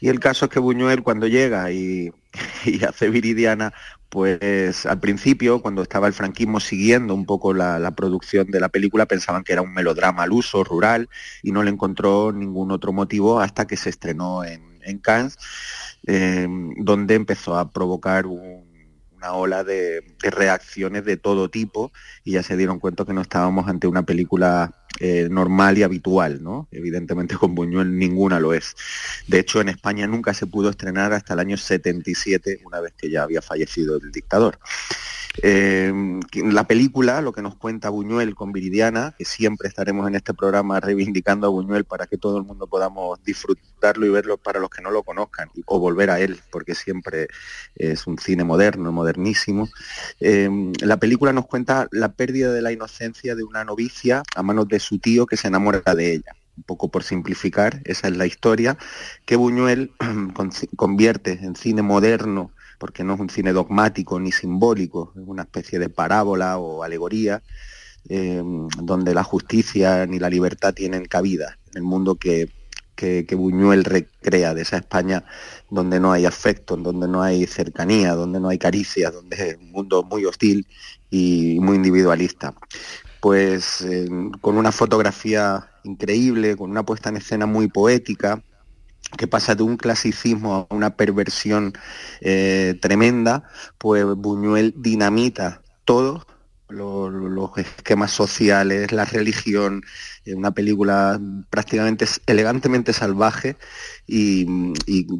Y el caso es que Buñuel cuando llega y, <laughs> y hace Viridiana, pues al principio, cuando estaba el franquismo siguiendo un poco la, producción de la película, pensaban que era un melodrama al uso, rural, y no le encontró ningún otro motivo hasta que se estrenó en, Cannes, eh, donde empezó a provocar un- una ola de reacciones de todo tipo y ya se dieron cuenta que no estábamos ante una película eh, normal y habitual, ¿no? Evidentemente con Buñuel ninguna lo es. De hecho, en España nunca se pudo estrenar hasta el año 77, una vez que ya había fallecido el dictador. Eh, la película, lo que nos cuenta Buñuel con Viridiana, que siempre estaremos en este programa reivindicando a Buñuel para que todo el mundo podamos disfrutarlo y verlo para los que no lo conozcan, o volver a él, porque siempre es un cine moderno, modernísimo. Eh, la película nos cuenta la pérdida de la inocencia de una novicia a manos de su tío que se enamora de ella. Un poco por simplificar, esa es la historia, que Buñuel <clears throat> con- convierte en cine moderno, porque no es un cine dogmático ni simbólico, es una especie de parábola o alegoría, eh, donde la justicia ni la libertad tienen cabida, en el mundo que, que, que Buñuel recrea de esa España donde no hay afecto, donde no hay cercanía, donde no hay caricias, donde es un mundo muy hostil y muy individualista pues con una fotografía increíble, con una puesta en escena muy poética, que pasa de un clasicismo a una perversión eh, tremenda, pues Buñuel dinamita todo, lo- lo- los esquemas sociales, la religión, eh, una película prácticamente elegantemente salvaje y,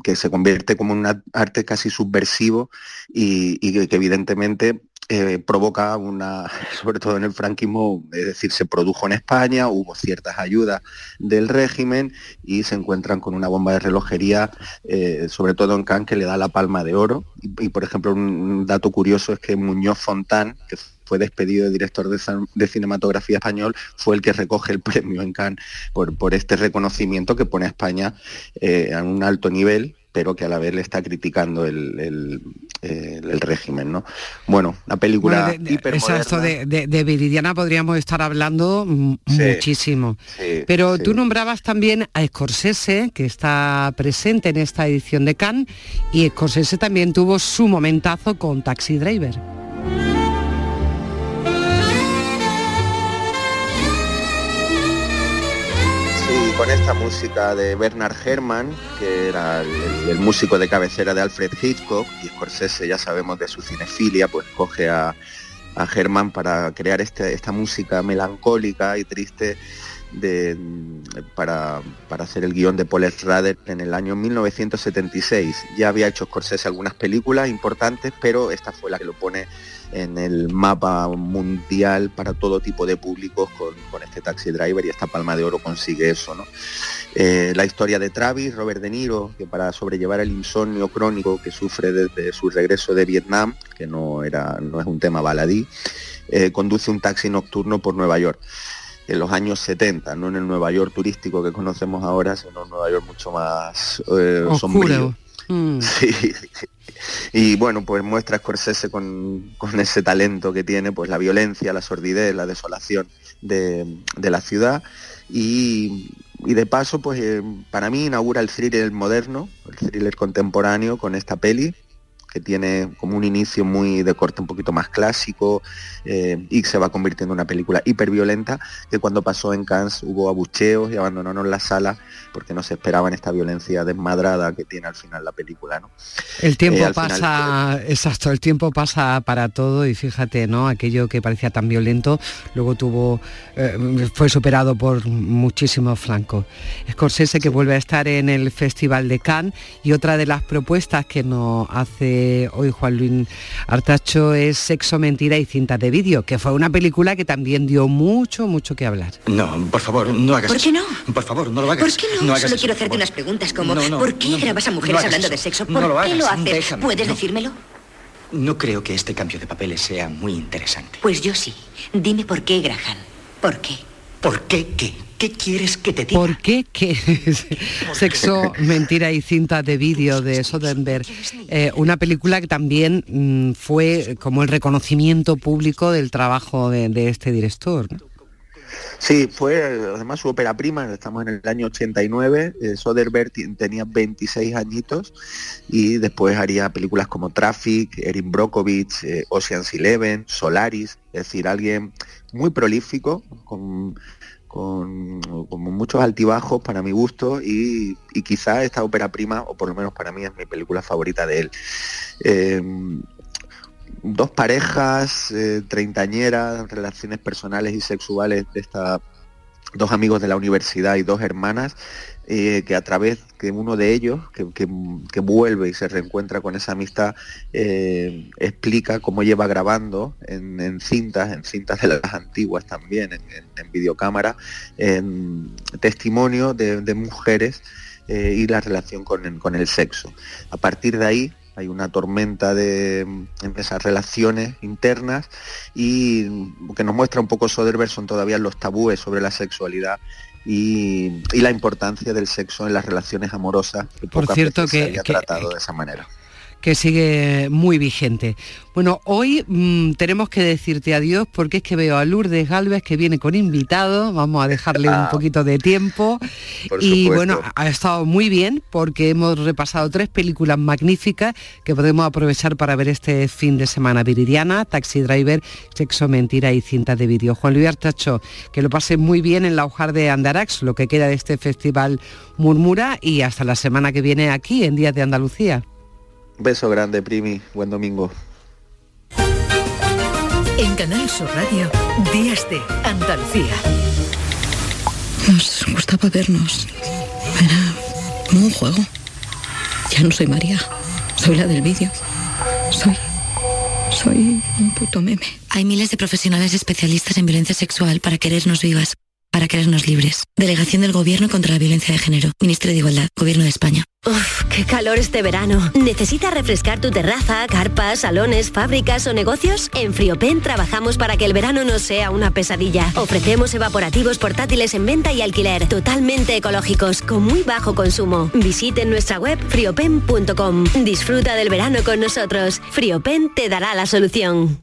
que se convierte como un a- arte casi subversivo y, que, evidentemente eh, provoca una, <laughs> sobre todo en el franquismo, es decir, se produjo en España, hubo ciertas ayudas del régimen y se encuentran con una bomba de relojería, eh, sobre todo en Cannes, que le da la palma de oro. Y, y, por ejemplo, un, un dato curioso es que Muñoz Fontán, que fue despedido de director de, cinematografía español, fue el que recoge el premio en Cannes por, por este reconocimiento que pone a España eh, a un alto nivel pero que a la vez le está criticando el, el- el- el régimen, ¿no? Bueno, una película Bueno, de- exacto, de, de- de Viridiana podríamos estar hablando muchísimo. Sí, Pero sí. tú nombrabas también a Scorsese, que está presente en esta edición de Cannes, y Scorsese también tuvo su momentazo con Taxi Driver. Esta música de Bernard Herrmann, que era el, músico de cabecera de Alfred Hitchcock, y Scorsese ya sabemos de su cinefilia, pues coge a, a Herrmann para crear este- esta música melancólica y triste de, para, para hacer el guion de Paul Schrader en el año 1976. Ya había hecho Scorsese algunas películas importantes, pero esta fue la que lo pone en el mapa mundial para todo tipo de públicos con, con este Taxi Driver y esta Palma de Oro consigue eso, ¿no? Eh, la historia de Travis, Robert De Niro, que para sobrellevar el insomnio crónico que sufre desde su regreso de Vietnam, que no, era, no es un tema baladí, eh, conduce un taxi nocturno por Nueva York en los años 70, no en el Nueva York turístico que conocemos ahora, sino en Nueva York mucho más eh, sombrío. Mm. Sí. Y bueno, pues muestra Scorsese con, con ese talento que tiene, pues la violencia, la sordidez, la desolación de, de la ciudad. Y, y de paso, pues eh, para mí inaugura el thriller moderno, el thriller contemporáneo con esta peli, que tiene como un inicio muy de corte un poquito más clásico eh, y se va convirtiendo en una película hiperviolenta que cuando pasó en Cannes hubo abucheos y abandonaron la sala porque no se esperaban esta violencia desmadrada que tiene al final la película. ¿no? El tiempo Eh, al final, pasa, exacto, el tiempo pasa para todo y fíjate, ¿no? Aquello que parecía tan violento, luego tuvo, eh, fue superado por muchísimos flancos. Scorsese que vuelve a estar en el Festival de Cannes y otra de las propuestas que nos hace hoy Juan Luis Artacho es Sexo, Mentira y Cinta de Vídeo, que fue una película que también dio mucho, mucho que hablar. No, por favor, no hagas ¿Por qué eso. no? Por favor, no lo hagas. ¿Por qué no? hagas Solo eso, quiero hacerte unas preguntas como No, no, ¿por qué no, grabas a no mujeres hablando eso. de sexo? No ¿Por lo qué lo haces? déjame, ¿Puedes no. decírmelo? No creo que este cambio de papeles sea muy interesante. Pues yo sí. Dime por qué, Graham. ¿Por qué? ¿Por qué qué? ¿Qué quieres que te diga? ¿Por qué? ¿Qué? Sexo, mentira y cinta de vídeo de Soderbergh. Eh, una película que también mm, fue como el reconocimiento público del trabajo de, de este director. ¿no? Sí, fue además su ópera prima, estamos en el año 89, eh, Soderbergh tenía 26 añitos y después haría películas como Traffic, Erin Brockovich, eh, Ocean's Eleven, Solaris, es decir, alguien muy prolífico, con, con, muchos altibajos para mi gusto y, y quizá esta ópera prima, o por lo menos para mí es mi película favorita de él. Eh, dos parejas eh, treintañeras, relaciones personales y sexuales de esta dos amigos de la universidad y dos hermanas eh, que a través que uno de ellos que, que- vuelve y se reencuentra con esa amistad eh, explica cómo lleva grabando en, cintas en cintas de las antiguas también en, en- en videocámara en testimonio de, de mujeres eh, y la relación con con el sexo. A partir de ahí hay una tormenta de en esas relaciones internas y que nos muestra un poco Soderbergh son todavía los tabúes sobre la sexualidad y, y la importancia del sexo en las relaciones amorosas que Por cierto, veces se que- había que- tratado de esa manera. Que sigue muy vigente. Bueno, hoy mm, tenemos que decirte adiós porque es que veo a Lourdes Galvez que viene con invitado, vamos a dejarle un Ah. poquito de tiempo. <laughs> Y supuesto. bueno, ha estado muy bien porque hemos repasado tres películas magníficas que podemos aprovechar para ver este fin de semana. Viridiana, Taxi Driver, Sexo, Mentira y Cinta de Vídeo. Juan Luis Artacho, que lo pase muy bien en la hojar de Andarax, lo que queda de este festival Murmura y hasta la semana que viene aquí en Días de Andalucía. Beso grande, Primi, buen domingo. En Canal Sur Radio, Días de Andalucía. Nos gustaba vernos. Era como un juego. Ya no soy María. Soy la del vídeo. Soy. Soy un puto meme. Hay miles de profesionales especialistas en violencia sexual para querernos vivas, para querernos libres. Delegación del Gobierno contra la Violencia de Género. Ministerio de Igualdad. Gobierno de España. Uf, qué calor este verano. ¿Necesitas refrescar tu terraza, carpas, salones, fábricas o negocios? En Friopen trabajamos para que el verano no sea una pesadilla. Ofrecemos evaporativos portátiles en venta y alquiler, totalmente ecológicos, con muy bajo consumo. Visite nuestra web friopen.com. Disfruta del verano con nosotros. Friopen te dará la solución.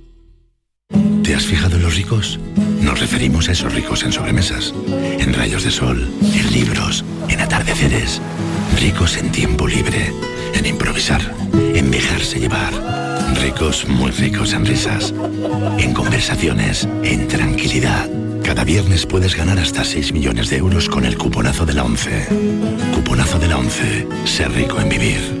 ¿Te has fijado en los ricos? Nos referimos a esos ricos en sobremesas, en rayos de sol, en libros, en atardeceres. Ricos en tiempo libre, en improvisar, en dejarse llevar. Ricos, muy ricos en risas, en conversaciones, en tranquilidad. Cada viernes puedes ganar hasta 6 millones de euros con el cuponazo de la 11. Cuponazo de la 11. Ser rico en vivir.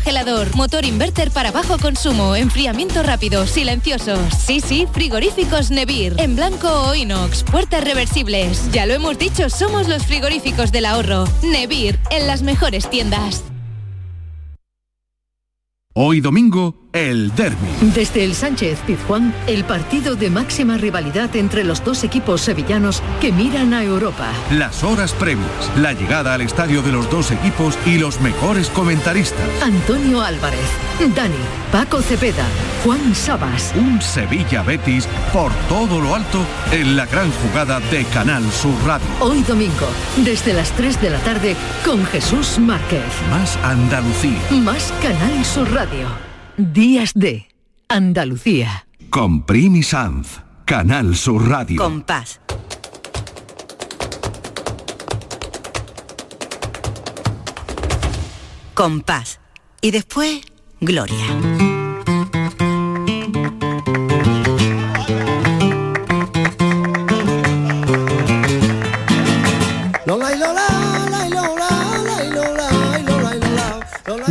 congelador, motor inverter para bajo consumo, enfriamiento rápido, silenciosos. Sí, sí, frigoríficos Nevir. En blanco o inox, puertas reversibles. Ya lo hemos dicho, somos los frigoríficos del ahorro. Nevir, en las mejores tiendas. Hoy domingo, el derby. Desde el Sánchez Pizjuán, el partido de máxima rivalidad entre los dos equipos sevillanos que miran a Europa. Las horas previas, la llegada al estadio de los dos equipos y los mejores comentaristas. Antonio Álvarez, Dani, Paco Cepeda, Juan Sabas. Un Sevilla Betis por todo lo alto en la gran jugada de Canal Sur Radio. Hoy domingo, desde las 3 de la tarde, con Jesús Márquez. Más Andalucía. Más Canal Sur Radio. Días de Andalucía. Con Primi Sanz, Canal Sur Radio. Compás. Compás. Y después, Gloria.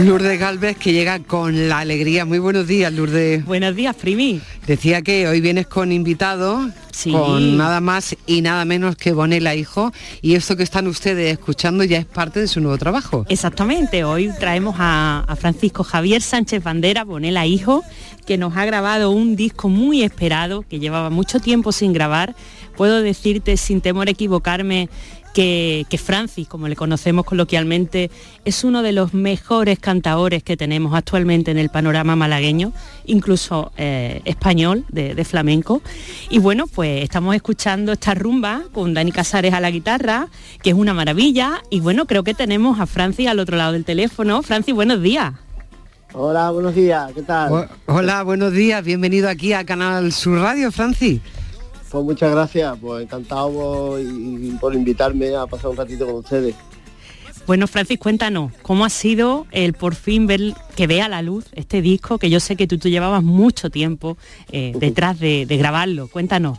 Lourdes Galvez que llega con la alegría. Muy buenos días, Lourdes. Buenos días, Primi. Decía que hoy vienes con invitado, con nada más y nada menos que Bonela Hijo, y esto que están ustedes escuchando ya es parte de su nuevo trabajo. Exactamente, hoy traemos a, a Francisco Javier Sánchez Bandera, Bonela Hijo, que nos ha grabado un disco muy esperado, que llevaba mucho tiempo sin grabar. Puedo decirte sin temor a equivocarme que, que, Francis, como le conocemos coloquialmente, es uno de los mejores cantaores que tenemos actualmente en el panorama malagueño, incluso eh, español, de, de, flamenco. Y bueno, pues estamos escuchando esta rumba con Dani Casares a la guitarra, que es una maravilla. Y bueno, creo que tenemos a Francis al otro lado del teléfono. Francis, buenos días. Hola, buenos días, ¿qué tal? Hola, buenos días, bienvenido aquí a Canal Sur Radio, Francis. Pues muchas gracias, pues encantado por, y, por invitarme a pasar un ratito con ustedes. Bueno, Francis, cuéntanos, ¿cómo ha sido el por fin ver que vea la luz este disco que yo sé que tú, tú llevabas mucho tiempo eh, detrás de, de, grabarlo? Cuéntanos.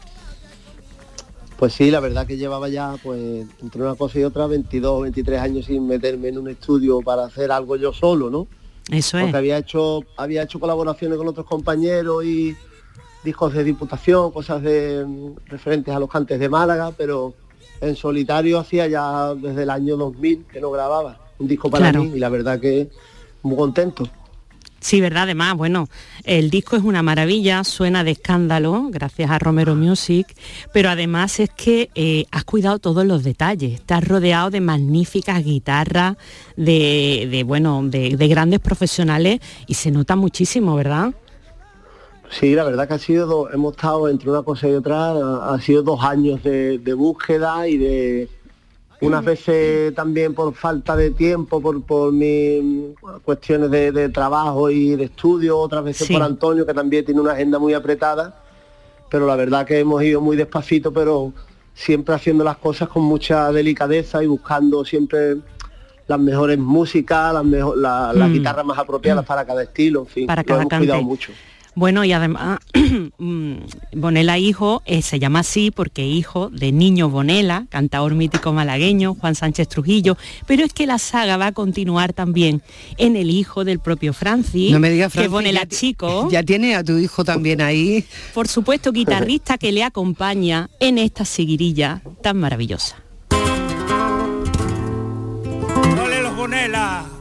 Pues sí, la verdad que llevaba ya, pues, entre una cosa y otra, 22, 23 años sin meterme en un estudio para hacer algo yo solo, ¿no? Eso es. Porque había hecho, había hecho colaboraciones con otros compañeros y discos de diputación, cosas de referentes a los cantes de Málaga, pero en solitario hacía ya desde el año 2000 que no grababa un disco para Claro. mí y la verdad que muy contento. Sí, verdad, además, bueno, el disco es una maravilla, suena de escándalo, gracias a Romero Music, pero además es que eh, has cuidado todos los detalles, estás rodeado de magníficas guitarras, de, de, bueno, de, de grandes profesionales y se nota muchísimo, ¿verdad? Sí, la verdad que ha sido, do- hemos estado entre una cosa y otra, ha sido dos años de, de búsqueda y de unas veces también por falta de tiempo, por, por mis cuestiones de, de trabajo y de estudio, otras veces Sí. por Antonio, que también tiene una agenda muy apretada, pero la verdad que hemos ido muy despacito, pero siempre haciendo las cosas con mucha delicadeza y buscando siempre las mejores músicas, las, mejo- la- las Mm. guitarras más apropiadas para cada estilo, en fin, Para lo cada hemos cante. cuidado mucho. Bueno, y además, <clears throat> mm, Bonela Hijo eh, se llama así porque hijo de Niño Bonela, cantador mítico malagueño, Juan Sánchez Trujillo, pero es que la saga va a continuar también en el hijo del propio Francis, No me digas, que Bonela ya Chico, Ya tiene a tu hijo también ahí. por supuesto, guitarrista que le acompaña en esta seguirilla tan maravillosa. ¡Ole los Bonela!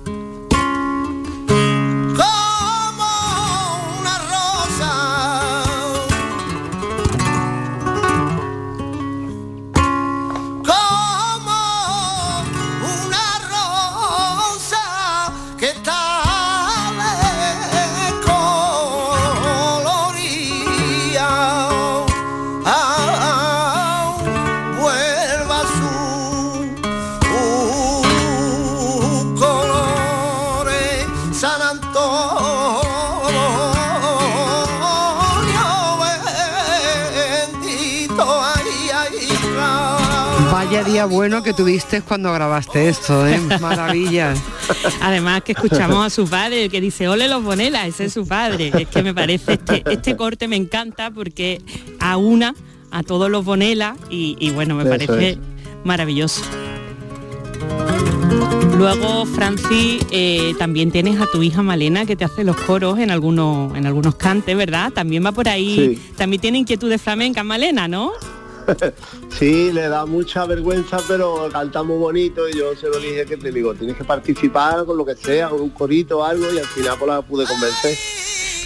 Vaya día bueno que tuviste cuando grabaste esto, ¿eh? <laughs> Maravilla. Además que escuchamos a su padre que dice, ole los Bonela, ese es su padre. Es que me parece, este, este corte me encanta porque aúna a todos los Bonela y, y bueno, me Eso parece es. maravilloso. Luego, Francis, eh, también tienes a tu hija Malena que te hace los coros en algunos, en algunos cantes, ¿verdad? También va por ahí, Sí. también tiene inquietudes flamencas, Malena, ¿no? <laughs> Sí, le da mucha vergüenza, pero canta muy bonito y yo se lo dije que te digo, tienes que participar con lo que sea, con un corito o algo y al final pues la pude convencer.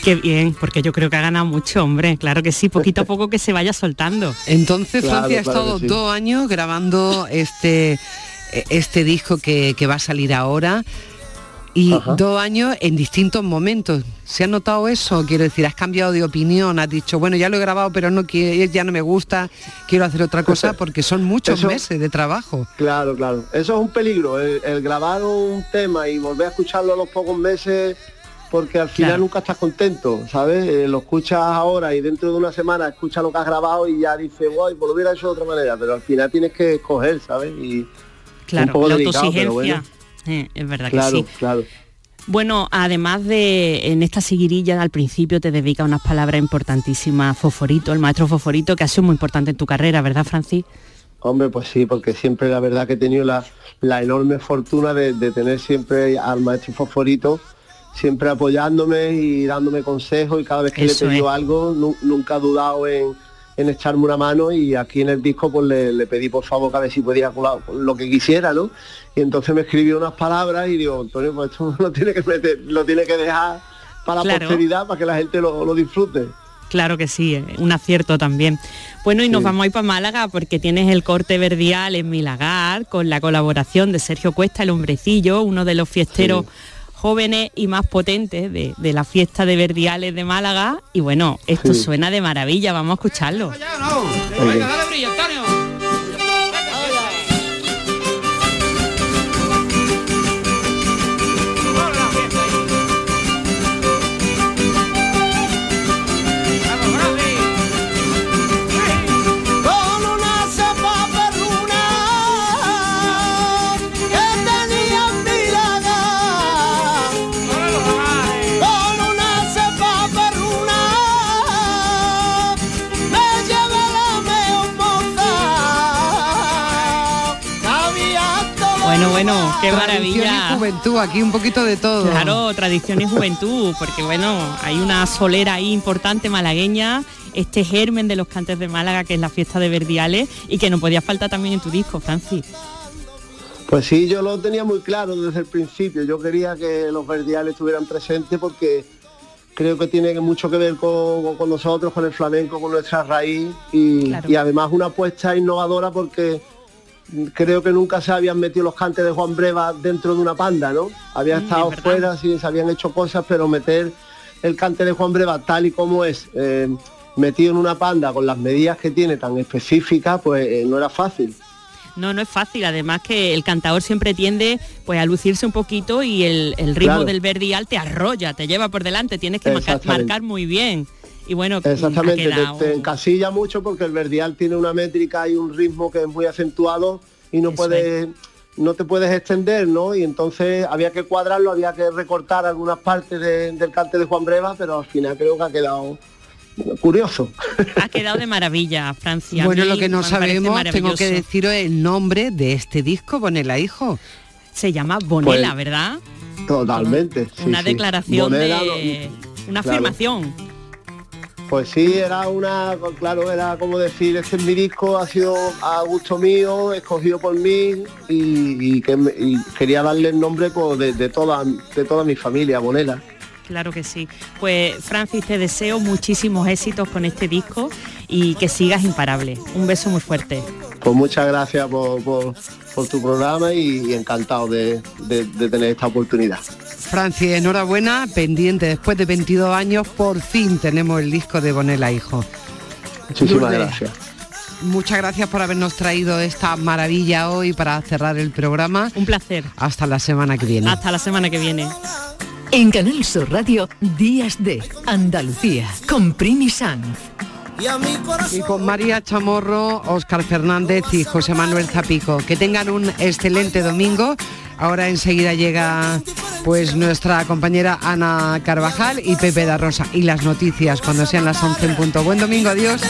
Qué bien, porque yo creo que ha ganado mucho, hombre. Claro que sí, poquito a poco que se vaya soltando. Entonces Claro, Francia ha estado sí. dos años grabando este este disco que, que va a salir ahora y Ajá. dos años en distintos momentos. ¿Se ha notado eso? Quiero decir, has cambiado de opinión, has dicho, bueno, ya lo he grabado, pero no ya no me gusta, quiero hacer otra cosa, porque son muchos Eso- meses de trabajo. Claro, claro. Eso es un peligro, el, el grabar un tema y volver a escucharlo a los pocos meses, porque al final Claro. nunca estás contento, ¿sabes? Eh, lo escuchas ahora y dentro de una semana escuchas lo que has grabado y ya dices, guay, pues lo hubiera hecho de otra manera, pero al final tienes que escoger, ¿sabes? Y Claro, un poco la delicado, pero bueno. Eh, es verdad Claro, que sí. claro. Bueno, además de en esta seguirilla al principio te dedica unas palabras importantísimas Foforito, el maestro Foforito, que ha sido muy importante en tu carrera, ¿verdad, Francis? Hombre, pues sí, porque siempre la verdad que he tenido la, la enorme fortuna de, de tener siempre al maestro Fosforito siempre apoyándome y dándome consejos y cada vez que Eso le he pedido es. algo nu- nunca ha dudado en, en echarme una mano y aquí en el disco pues le, le pedí por favor que a ver si podía colar lo que quisiera, ¿no? Y entonces me escribió unas palabras y digo, Antonio, pues esto <laughs> lo tiene que meter, lo tiene que dejar para la posteridad, para que la gente lo, lo disfrute. Claro que sí, eh, un acierto también. Bueno, y nos Sí. vamos a ir para Málaga porque tienes el corte verdial en Milagar con la colaboración de Sergio Cuesta, el hombrecillo, uno de los fiesteros jóvenes y más potentes de, de la fiesta de verdiales de Málaga. Y bueno, esto Sí. suena de maravilla, vamos a escucharlo. Venga, dale brillo, Antonio. Bueno, qué Tradición y maravilla. juventud, aquí un poquito de todo. Claro, tradición y juventud, porque bueno, hay una solera ahí importante malagueña, este germen de los cantes de Málaga, que es la fiesta de Verdiales, y que no podía faltar también en tu disco, Francis. Pues sí, yo lo tenía muy claro desde el principio. Yo quería que los verdiales estuvieran presentes porque creo que tiene mucho que ver con, con nosotros, con el flamenco, con nuestra raíz y, Claro. y además una apuesta innovadora porque creo que nunca se habían metido los cantes de Juan Breva dentro de una panda, ¿no? Había Mm, estado es fuera, sí, se habían hecho cosas, pero meter el cante de Juan Breva tal y como es, eh, metido en una panda con las medidas que tiene tan específicas, pues eh, no era fácil. No, no es fácil, además que el cantador siempre tiende pues a lucirse un poquito y el, el ritmo Claro. del verdial te arrolla, te lleva por delante, tienes que marcar muy bien. Y bueno, Exactamente, te, quedado- te encasilla mucho porque el verdial tiene una métrica y un ritmo que es muy acentuado y no Eso puede no te puedes extender, ¿no? Y entonces había que cuadrarlo, había que recortar algunas partes del cante de Juan Breva, pero al final creo que ha quedado curioso. Ha quedado de maravilla, Francia. Bueno, lo que no sabemos, tengo que deciros el nombre de este disco, Bonela Hijo. Se llama Bonela, Pues, ¿verdad? Totalmente. sí, una sí. declaración Bonela, de... Una claro. afirmación. Pues sí, era una, claro, era como decir, este es mi disco, ha sido a gusto mío, escogido por mí y, y que me- y quería darle el nombre pues, de, de toda, de toda mi familia, Bonela. Claro que sí. Pues Francis, te deseo muchísimos éxitos con este disco y que sigas imparable. Un beso muy fuerte. Pues muchas gracias por, por- por tu programa y, y encantado de, de- de tener esta oportunidad. Francis, enhorabuena, pendiente, después de 22 años, por fin tenemos el disco de Bonela Hijo. Muchísimas Lourdes, gracias. Muchas gracias por habernos traído esta maravilla hoy para cerrar el programa. Un placer. Hasta la semana que viene. Hasta la semana que viene. En Canal Sur Radio, Días de Andalucía, con Primi Sanz. Y con María Chamorro, Óscar Fernández y José Manuel Zapico. Que tengan un excelente domingo. Ahora enseguida llega pues nuestra compañera Ana Carvajal y Pepe da Rosa. Y las noticias cuando sean las 11 en punto. Buen domingo, adiós.